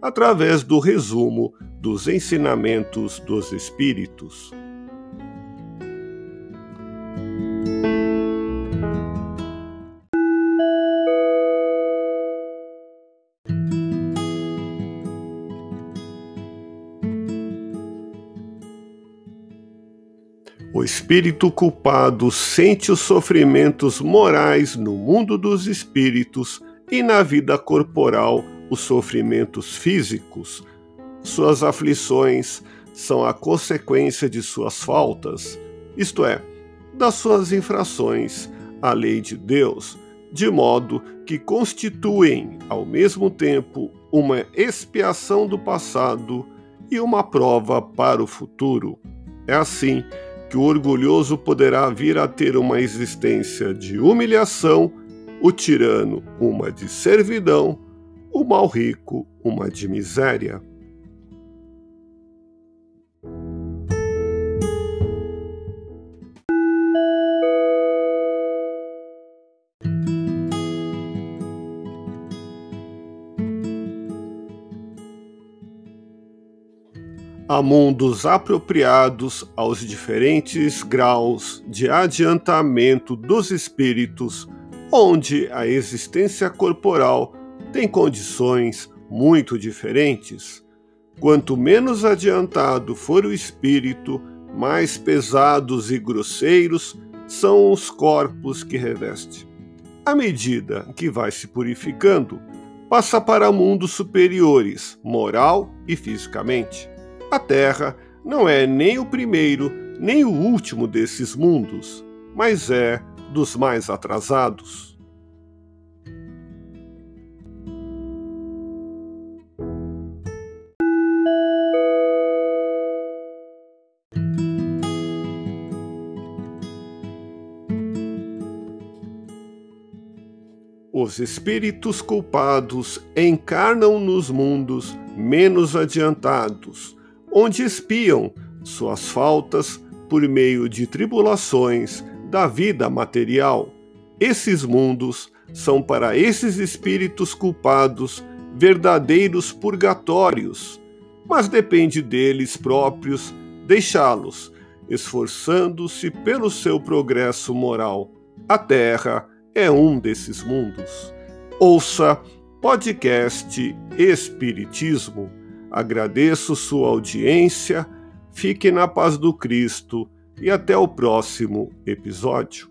através do resumo dos ensinamentos dos Espíritos. O espírito culpado sente os sofrimentos morais no mundo dos espíritos e na vida corporal os sofrimentos físicos, suas aflições são a consequência de suas faltas, isto é, das suas infrações à lei de Deus, de modo que constituem, ao mesmo tempo, uma expiação do passado e uma prova para o futuro. É assim que o orgulhoso poderá vir a ter uma existência de humilhação, o tirano uma de servidão, o mal rico uma de miséria. Há mundos apropriados aos diferentes graus de adiantamento dos espíritos, onde a existência corporal tem condições muito diferentes. Quanto menos adiantado for o espírito, mais pesados e grosseiros são os corpos que reveste. À medida que vai se purificando, passa para mundos superiores, moral e fisicamente. A Terra não é nem o primeiro nem o último desses mundos, mas é dos mais atrasados. Os espíritos culpados encarnam nos mundos menos adiantados onde espiam suas faltas por meio de tribulações da vida material. Esses mundos são para esses espíritos culpados verdadeiros purgatórios, mas depende deles próprios deixá-los, esforçando-se pelo seu progresso moral. A Terra é um desses mundos. Ouça podcast Espiritismo Agradeço sua audiência, fique na paz do Cristo e até o próximo episódio.